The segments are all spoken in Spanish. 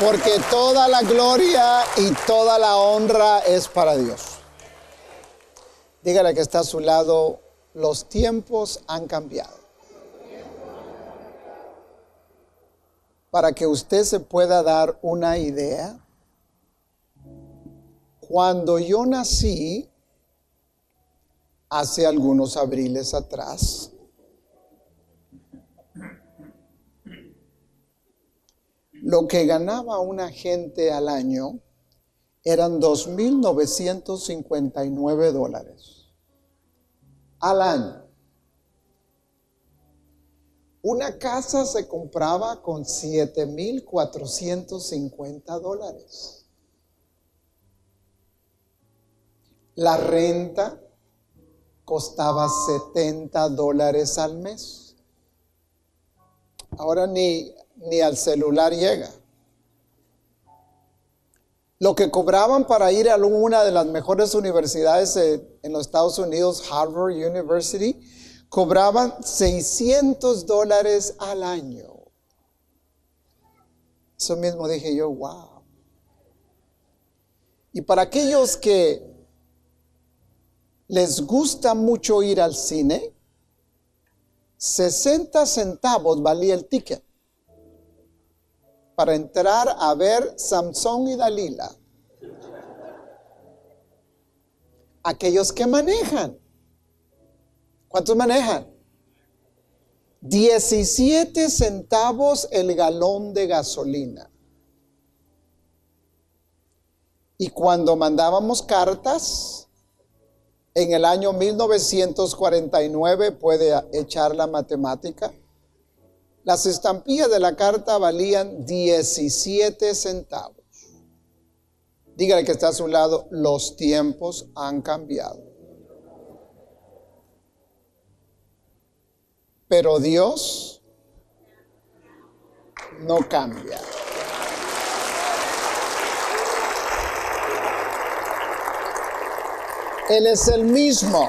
Porque toda la gloria y toda la honra es para Dios. Dígale que está a su lado, los tiempos han cambiado. Para que usted se pueda dar una idea, cuando yo nací, hace algunos abriles atrás, Lo que ganaba una gente al año eran 2.959 dólares al año. Una casa se compraba con 7.450 dólares. La renta costaba 70 dólares al mes. Ahora ni ni al celular llega. Lo que cobraban para ir a una de las mejores universidades en los Estados Unidos, Harvard University, cobraban 600 dólares al año. Eso mismo dije yo, wow. Y para aquellos que les gusta mucho ir al cine, 60 centavos valía el ticket para entrar a ver Samson y Dalila. Aquellos que manejan. ¿Cuántos manejan? 17 centavos el galón de gasolina. Y cuando mandábamos cartas, en el año 1949, puede echar la matemática, las estampillas de la carta valían 17 centavos. Dígale que está a su lado, los tiempos han cambiado. Pero Dios no cambia. Él es el mismo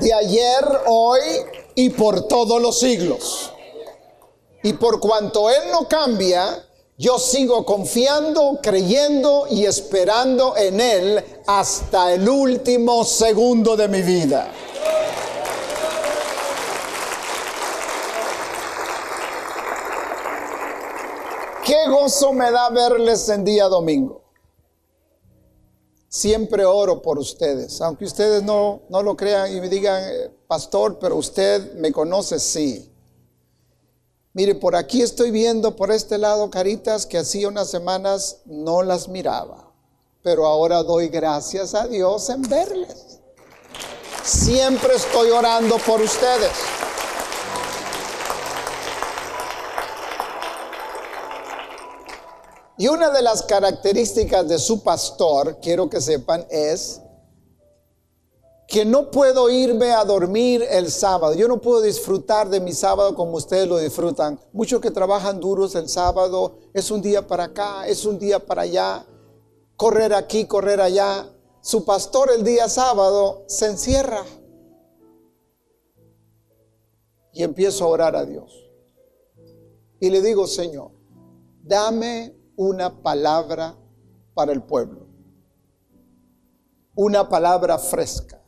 de ayer, hoy y por todos los siglos. Y por cuanto Él no cambia, yo sigo confiando, creyendo y esperando en Él hasta el último segundo de mi vida. Qué gozo me da verles en día domingo. Siempre oro por ustedes, aunque ustedes no, no lo crean y me digan, eh, pastor, pero usted me conoce, sí. Mire, por aquí estoy viendo por este lado caritas que hacía unas semanas no las miraba, pero ahora doy gracias a Dios en verles. Siempre estoy orando por ustedes. Y una de las características de su pastor, quiero que sepan, es que no puedo irme a dormir el sábado. Yo no puedo disfrutar de mi sábado como ustedes lo disfrutan. Muchos que trabajan duros el sábado, es un día para acá, es un día para allá, correr aquí, correr allá. Su pastor el día sábado se encierra y empiezo a orar a Dios. Y le digo, Señor, dame una palabra para el pueblo. Una palabra fresca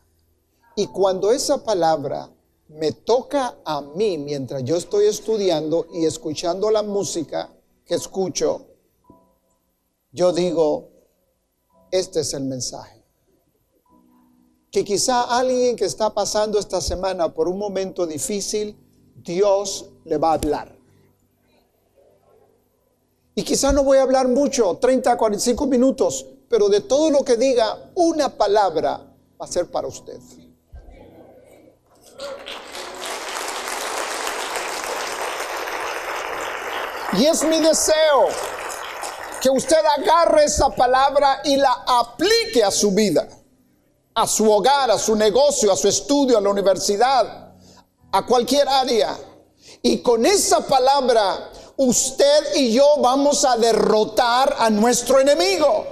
y cuando esa palabra me toca a mí mientras yo estoy estudiando y escuchando la música que escucho, yo digo, este es el mensaje. Que quizá alguien que está pasando esta semana por un momento difícil, Dios le va a hablar. Y quizá no voy a hablar mucho, 30, 45 minutos, pero de todo lo que diga, una palabra va a ser para usted. Y es mi deseo que usted agarre esa palabra y la aplique a su vida, a su hogar, a su negocio, a su estudio, a la universidad, a cualquier área. Y con esa palabra usted y yo vamos a derrotar a nuestro enemigo.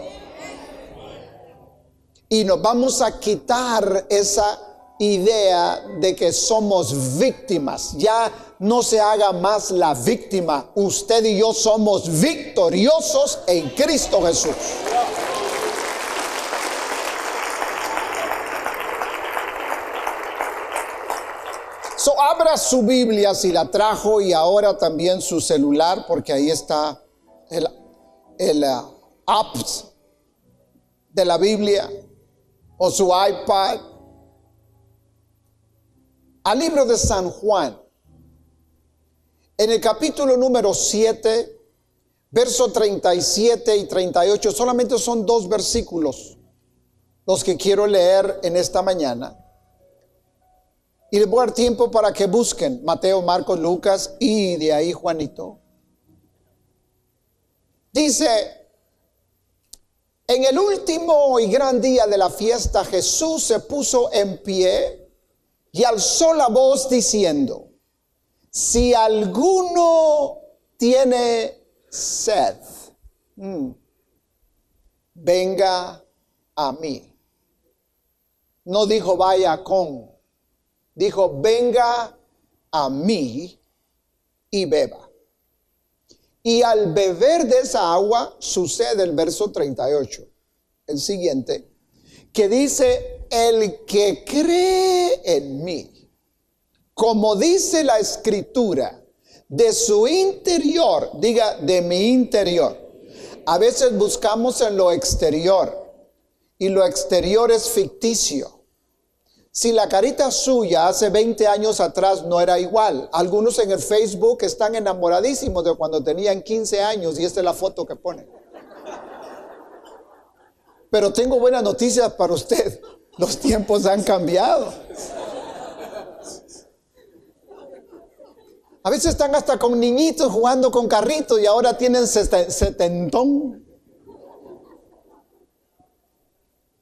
Y nos vamos a quitar esa idea de que somos víctimas. Ya no se haga más la víctima. Usted y yo somos victoriosos en Cristo Jesús. So, abra su Biblia si la trajo y ahora también su celular porque ahí está el, el uh, app de la Biblia o su iPad al libro de San Juan. En el capítulo número 7, verso 37 y 38, solamente son dos versículos los que quiero leer en esta mañana. Y les voy a dar tiempo para que busquen Mateo, Marcos, Lucas y de ahí Juanito. Dice, en el último y gran día de la fiesta Jesús se puso en pie y alzó la voz diciendo, si alguno tiene sed, mm, venga a mí. No dijo vaya con, dijo venga a mí y beba. Y al beber de esa agua sucede el verso 38, el siguiente, que dice, el que cree en mí, como dice la escritura, de su interior, diga de mi interior. A veces buscamos en lo exterior y lo exterior es ficticio. Si la carita suya hace 20 años atrás no era igual, algunos en el Facebook están enamoradísimos de cuando tenían 15 años y esta es la foto que ponen. Pero tengo buenas noticias para usted. Los tiempos han cambiado. A veces están hasta con niñitos jugando con carritos y ahora tienen setentón.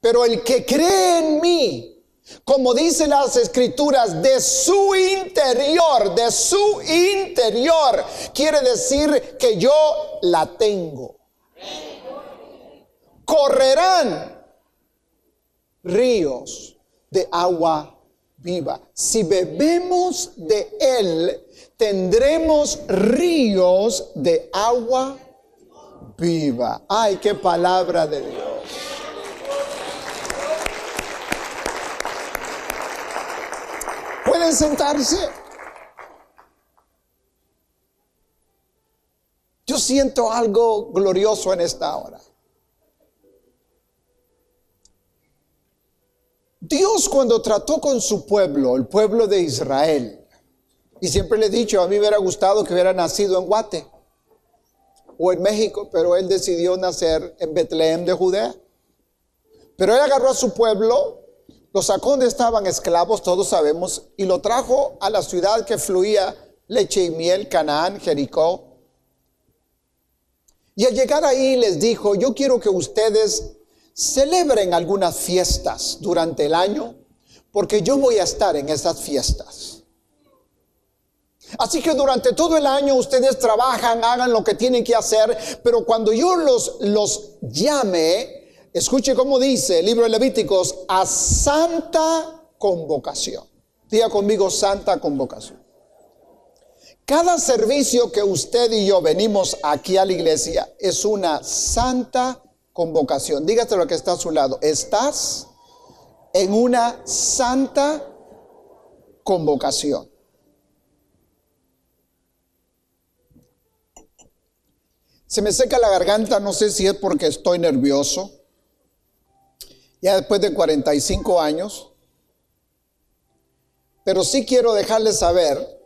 Pero el que cree en mí, como dicen las escrituras, de su interior, de su interior, quiere decir que yo la tengo. Correrán ríos de agua viva. Si bebemos de Él, tendremos ríos de agua viva. Ay, qué palabra de Dios. Pueden sentarse. Yo siento algo glorioso en esta hora. Dios cuando trató con su pueblo, el pueblo de Israel, y siempre le he dicho, a mí me hubiera gustado que hubiera nacido en Guate o en México, pero él decidió nacer en Betlehem de Judea. Pero él agarró a su pueblo, lo sacó donde estaban esclavos, todos sabemos, y lo trajo a la ciudad que fluía leche y miel, Canaán, Jericó. Y al llegar ahí les dijo, yo quiero que ustedes celebren algunas fiestas durante el año, porque yo voy a estar en esas fiestas. Así que durante todo el año ustedes trabajan, hagan lo que tienen que hacer, pero cuando yo los, los llame, escuche cómo dice el libro de Levíticos, a santa convocación. Diga conmigo santa convocación. Cada servicio que usted y yo venimos aquí a la iglesia es una santa convocación. Dígate lo que está a su lado. Estás en una santa convocación. Se me seca la garganta, no sé si es porque estoy nervioso. Ya después de 45 años. Pero sí quiero dejarles saber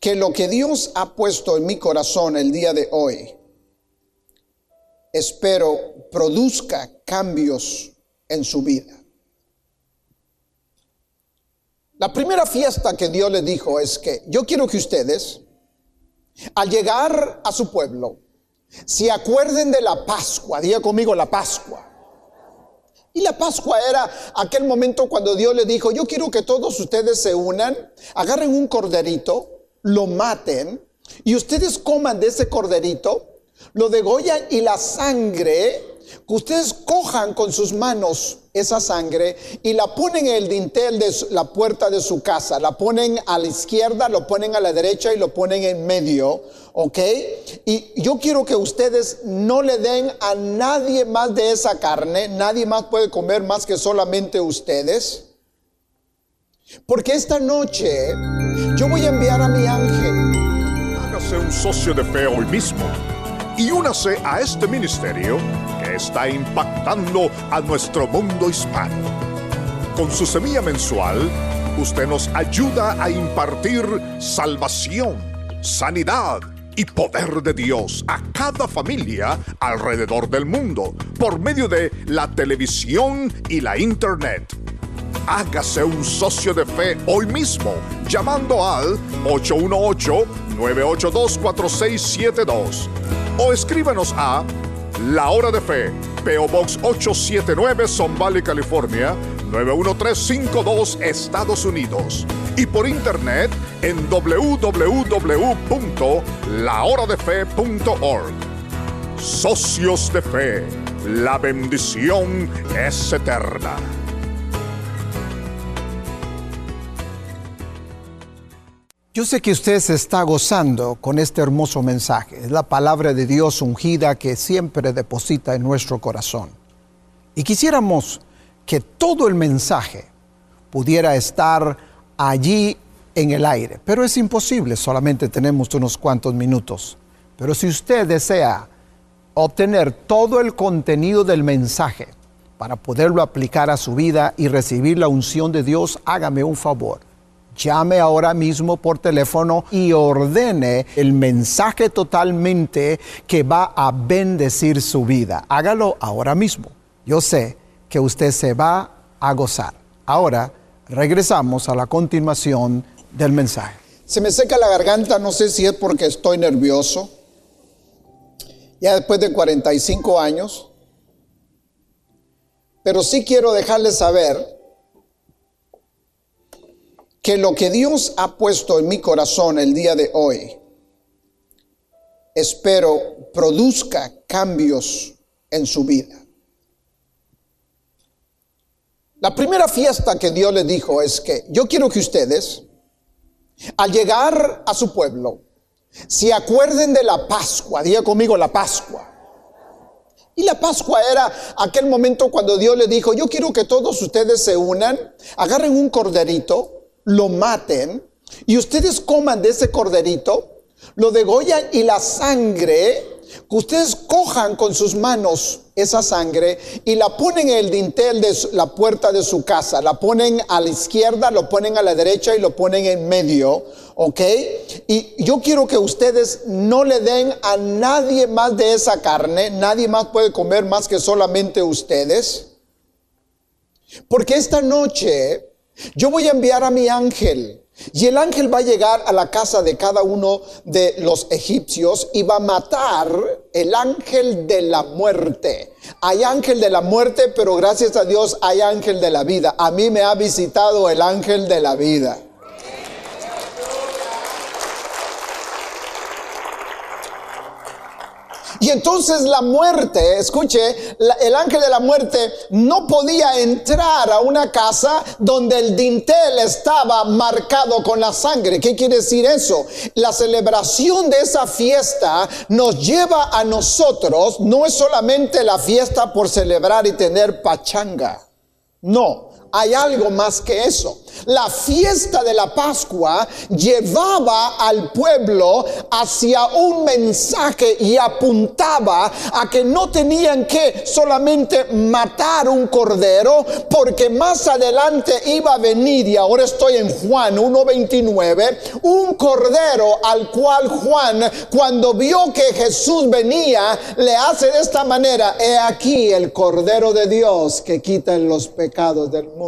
que lo que Dios ha puesto en mi corazón el día de hoy espero produzca cambios en su vida. La primera fiesta que Dios le dijo es que yo quiero que ustedes Al llegar a su pueblo, si acuerden de la Pascua, diga conmigo la Pascua. Y la Pascua era aquel momento cuando Dios le dijo, yo quiero que todos ustedes se unan, agarren un corderito, lo maten y ustedes coman de ese corderito, lo degollan y la sangre que ustedes cojan con sus manos esa sangre y la ponen en el dintel de la puerta de su casa. La ponen a la izquierda, lo ponen a la derecha y lo ponen en medio. ¿Ok? Y yo quiero que ustedes no le den a nadie más de esa carne. Nadie más puede comer más que solamente ustedes. Porque esta noche yo voy a enviar a mi ángel. Hágase un socio de fe hoy mismo y únase a este ministerio que está impactando a nuestro mundo hispano. Con su semilla mensual, usted nos ayuda a impartir salvación, sanidad y poder de Dios a cada familia alrededor del mundo por medio de la televisión y la internet. Hágase un socio de fe hoy mismo llamando al 818-982-4672 o escríbanos a La Hora de Fe, PO Box 879, Son Valley, California 91352, Estados Unidos. Y por internet en www.lahoradefe.org. Socios de Fe, la bendición es eterna. Yo sé que usted se está gozando con este hermoso mensaje. Es la palabra de Dios ungida que siempre deposita en nuestro corazón. Y quisiéramos que todo el mensaje pudiera estar allí en el aire, pero es imposible, solamente tenemos unos cuantos minutos. Pero si usted desea obtener todo el contenido del mensaje para poderlo aplicar a su vida y recibir la unción de Dios, hágame un favor llame ahora mismo por teléfono y ordene el mensaje totalmente que va a bendecir su vida. Hágalo ahora mismo. Yo sé que usted se va a gozar. Ahora regresamos a la continuación del mensaje. Se me seca la garganta, no sé si es porque estoy nervioso. Ya después de 45 años. Pero sí quiero dejarles saber que lo que Dios ha puesto en mi corazón el día de hoy, espero produzca cambios en su vida. La primera fiesta que Dios le dijo es que yo quiero que ustedes, al llegar a su pueblo, se acuerden de la Pascua, diga conmigo la Pascua. Y la Pascua era aquel momento cuando Dios le dijo, yo quiero que todos ustedes se unan, agarren un corderito, lo maten y ustedes coman de ese corderito, lo degollan y la sangre, que ustedes cojan con sus manos esa sangre y la ponen en el dintel de la puerta de su casa, la ponen a la izquierda, lo ponen a la derecha y lo ponen en medio, ¿ok? Y yo quiero que ustedes no le den a nadie más de esa carne, nadie más puede comer más que solamente ustedes. Porque esta noche yo voy a enviar a mi ángel. Y el ángel va a llegar a la casa de cada uno de los egipcios y va a matar el ángel de la muerte. Hay ángel de la muerte, pero gracias a Dios hay ángel de la vida. A mí me ha visitado el ángel de la vida. Y entonces la muerte, escuche, el ángel de la muerte no podía entrar a una casa donde el dintel estaba marcado con la sangre. ¿Qué quiere decir eso? La celebración de esa fiesta nos lleva a nosotros, no es solamente la fiesta por celebrar y tener pachanga. No, hay algo más que eso. La fiesta de la Pascua llevaba al pueblo hacia un mensaje y apuntaba a que no tenían que solamente matar un cordero, porque más adelante iba a venir, y ahora estoy en Juan 1.29, un cordero al cual Juan, cuando vio que Jesús venía, le hace de esta manera, he aquí el cordero de Dios que quita los pecados del mundo.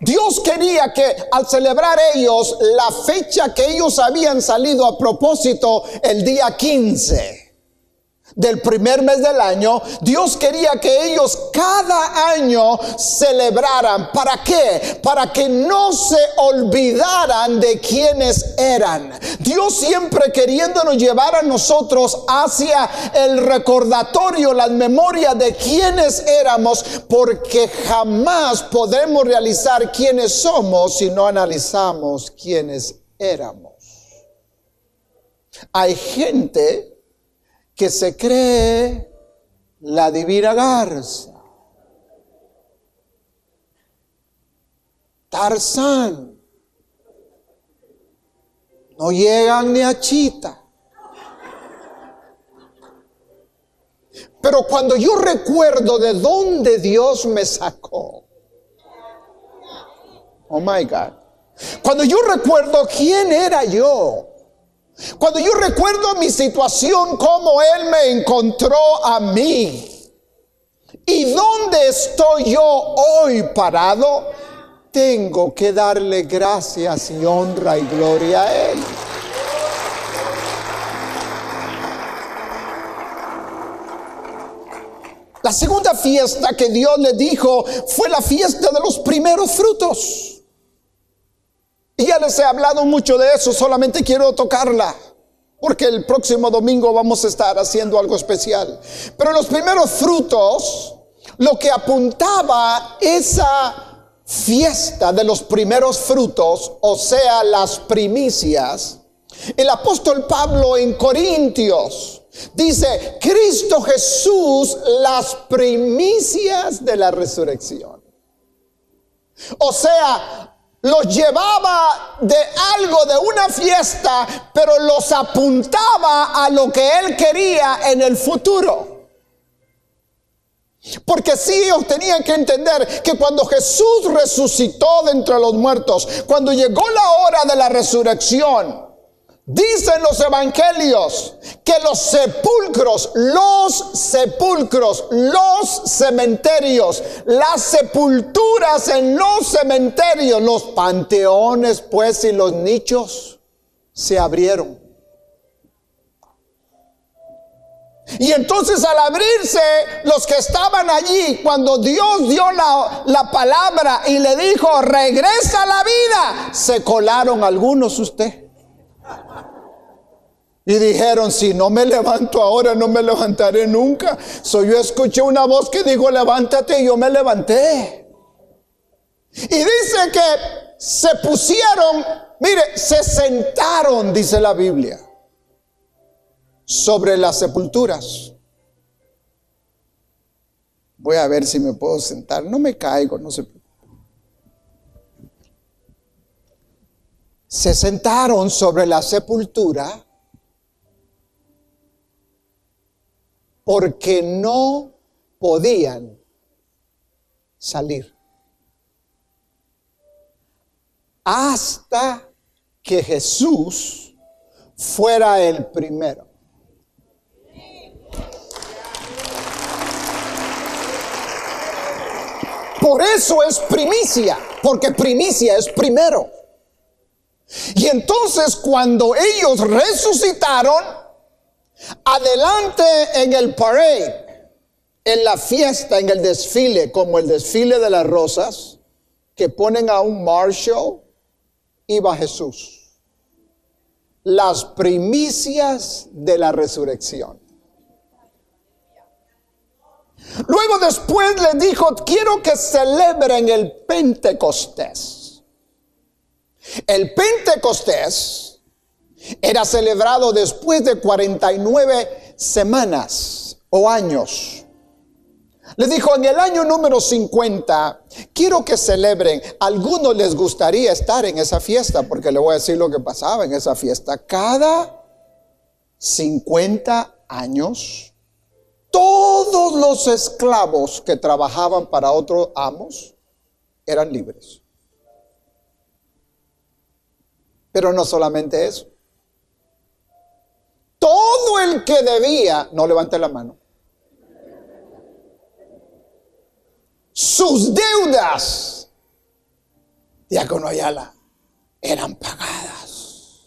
Dios quería que al celebrar ellos la fecha que ellos habían salido a propósito, el día 15 del primer mes del año, Dios quería que ellos cada año celebraran. ¿Para qué? Para que no se olvidaran de quienes eran. Dios siempre queriéndonos llevar a nosotros hacia el recordatorio, la memoria de quienes éramos, porque jamás podemos realizar quiénes somos si no analizamos quiénes éramos. Hay gente que se cree la divina garza. Tarzán. No llegan ni a Chita. Pero cuando yo recuerdo de dónde Dios me sacó, oh my God, cuando yo recuerdo quién era yo, cuando yo recuerdo mi situación, como Él me encontró a mí. ¿Y dónde estoy yo hoy parado? Tengo que darle gracias y honra y gloria a Él. La segunda fiesta que Dios le dijo fue la fiesta de los primeros frutos. Ya les he hablado mucho de eso, solamente quiero tocarla. Porque el próximo domingo vamos a estar haciendo algo especial. Pero los primeros frutos, lo que apuntaba esa fiesta de los primeros frutos, o sea, las primicias, el apóstol Pablo en Corintios dice, Cristo Jesús, las primicias de la resurrección. O sea, los llevaba de algo, de una fiesta, pero los apuntaba a lo que él quería en el futuro. Porque sí ellos tenían que entender que cuando Jesús resucitó de entre los muertos, cuando llegó la hora de la resurrección, Dicen los evangelios que los sepulcros, los sepulcros, los cementerios, las sepulturas en los cementerios, los panteones pues y los nichos se abrieron. Y entonces al abrirse, los que estaban allí, cuando Dios dio la, la, palabra y le dijo, regresa a la vida, se colaron algunos usted. Y dijeron, si no me levanto ahora, no me levantaré nunca. So yo escuché una voz que dijo, levántate y yo me levanté. Y dice que se pusieron, mire, se sentaron, dice la Biblia, sobre las sepulturas. Voy a ver si me puedo sentar. No me caigo, no se Se sentaron sobre la sepultura porque no podían salir. Hasta que Jesús fuera el primero. Por eso es primicia, porque primicia es primero. Y entonces cuando ellos resucitaron, Adelante en el parade, en la fiesta, en el desfile, como el desfile de las rosas, que ponen a un marshal, iba Jesús. Las primicias de la resurrección. Luego después le dijo, quiero que celebren el Pentecostés. El Pentecostés era celebrado después de 49 semanas o años. Le dijo, en el año número 50, quiero que celebren. algunos les gustaría estar en esa fiesta, porque le voy a decir lo que pasaba en esa fiesta. Cada 50 años, todos los esclavos que trabajaban para otros amos eran libres. Pero no solamente eso. Todo el que debía, no levante la mano. Sus deudas diácono Ayala, eran pagadas.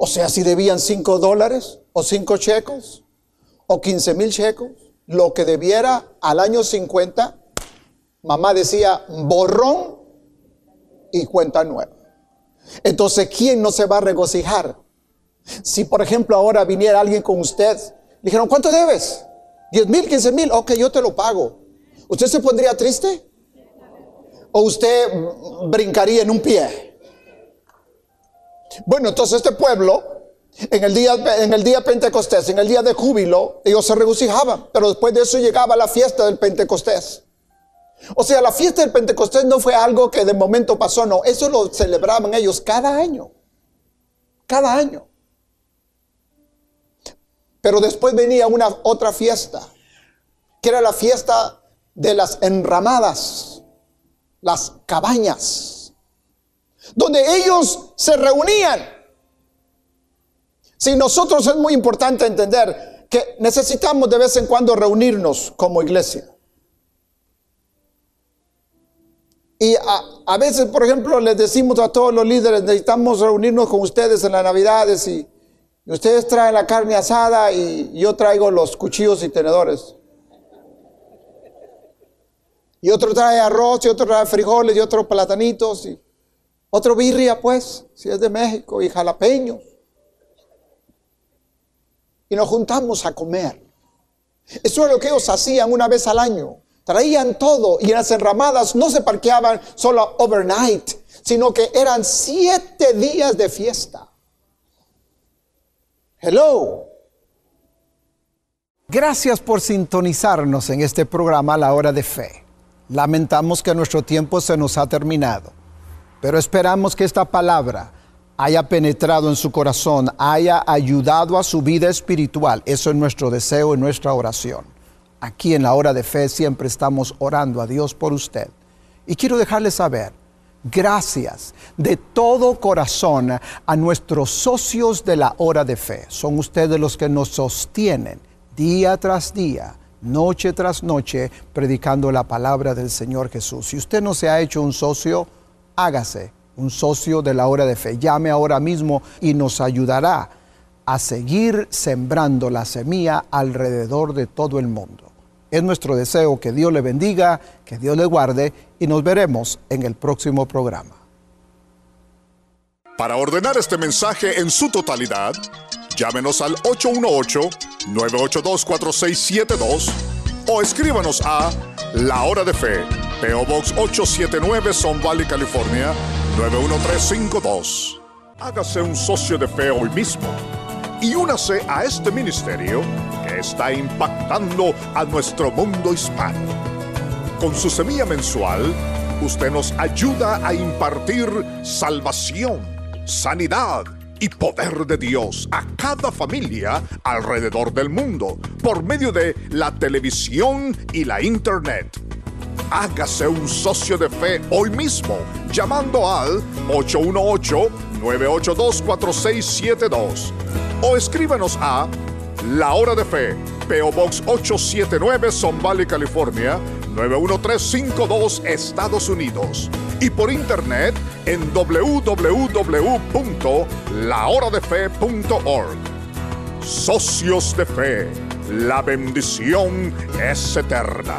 O sea, si debían cinco dólares o cinco checos o quince mil checos, lo que debiera al año 50, mamá decía borrón y cuenta nueva. Entonces, ¿quién no se va a regocijar? Si, por ejemplo, ahora viniera alguien con usted, dijeron, ¿cuánto debes? ¿10 mil, 15 mil? Ok, yo te lo pago. ¿Usted se pondría triste? ¿O usted brincaría en un pie? Bueno, entonces este pueblo, en el día, en el día Pentecostés, en el día de júbilo, ellos se regocijaban, pero después de eso llegaba la fiesta del Pentecostés. O sea, la fiesta del Pentecostés no fue algo que de momento pasó, no, eso lo celebraban ellos cada año. Cada año. Pero después venía una otra fiesta, que era la fiesta de las enramadas, las cabañas, donde ellos se reunían. Si nosotros es muy importante entender que necesitamos de vez en cuando reunirnos como iglesia. Y a, veces, por ejemplo, les decimos a todos los líderes, necesitamos reunirnos con ustedes en las navidades ustedes traen la carne asada y yo traigo los cuchillos y tenedores. Y otro trae arroz y otro trae frijoles y otro platanitos y otro birria, pues, si es de México, y jalapeños. Y nos juntamos a comer. Eso es lo que ellos hacían una vez al año. Traían todo y en las enramadas no se parqueaban solo overnight, sino que eran siete días de fiesta. Hello. Gracias por sintonizarnos en este programa La Hora de Fe. Lamentamos que nuestro tiempo se nos ha terminado, pero esperamos que esta palabra haya penetrado en su corazón, haya ayudado a su vida espiritual. Eso es nuestro deseo y nuestra oración aquí en la hora de fe siempre estamos orando a Dios por usted. Y quiero dejarle saber, gracias de todo corazón a nuestros socios de la hora de fe. Son ustedes los que nos sostienen día tras día, noche tras noche, predicando la palabra del Señor Jesús. Si usted no se ha hecho un socio, hágase un socio de la hora de fe. Llame ahora mismo y nos ayudará a seguir sembrando la semilla alrededor de todo el mundo. Es nuestro deseo que Dios le bendiga, que Dios le guarde y nos veremos en el próximo programa. Para ordenar este mensaje en su totalidad, llámenos al 818-982-4672 o escríbanos a La Hora de Fe, PO Box 879 Son Valley, California 91352. Hágase un socio de fe hoy mismo y únase a este ministerio que está impactando a nuestro mundo hispano. Con su semilla mensual, usted nos ayuda a impartir salvación, sanidad y poder de Dios a cada familia alrededor del mundo por medio de la televisión y la internet. Hágase un socio de fe hoy mismo llamando al 818-982-4672 o escríbanos a La Hora de Fe, PO Box 879, Son Valley, California 91352, Estados Unidos. Y por internet en www.lahoradefe.org. Socios de Fe, la bendición es eterna.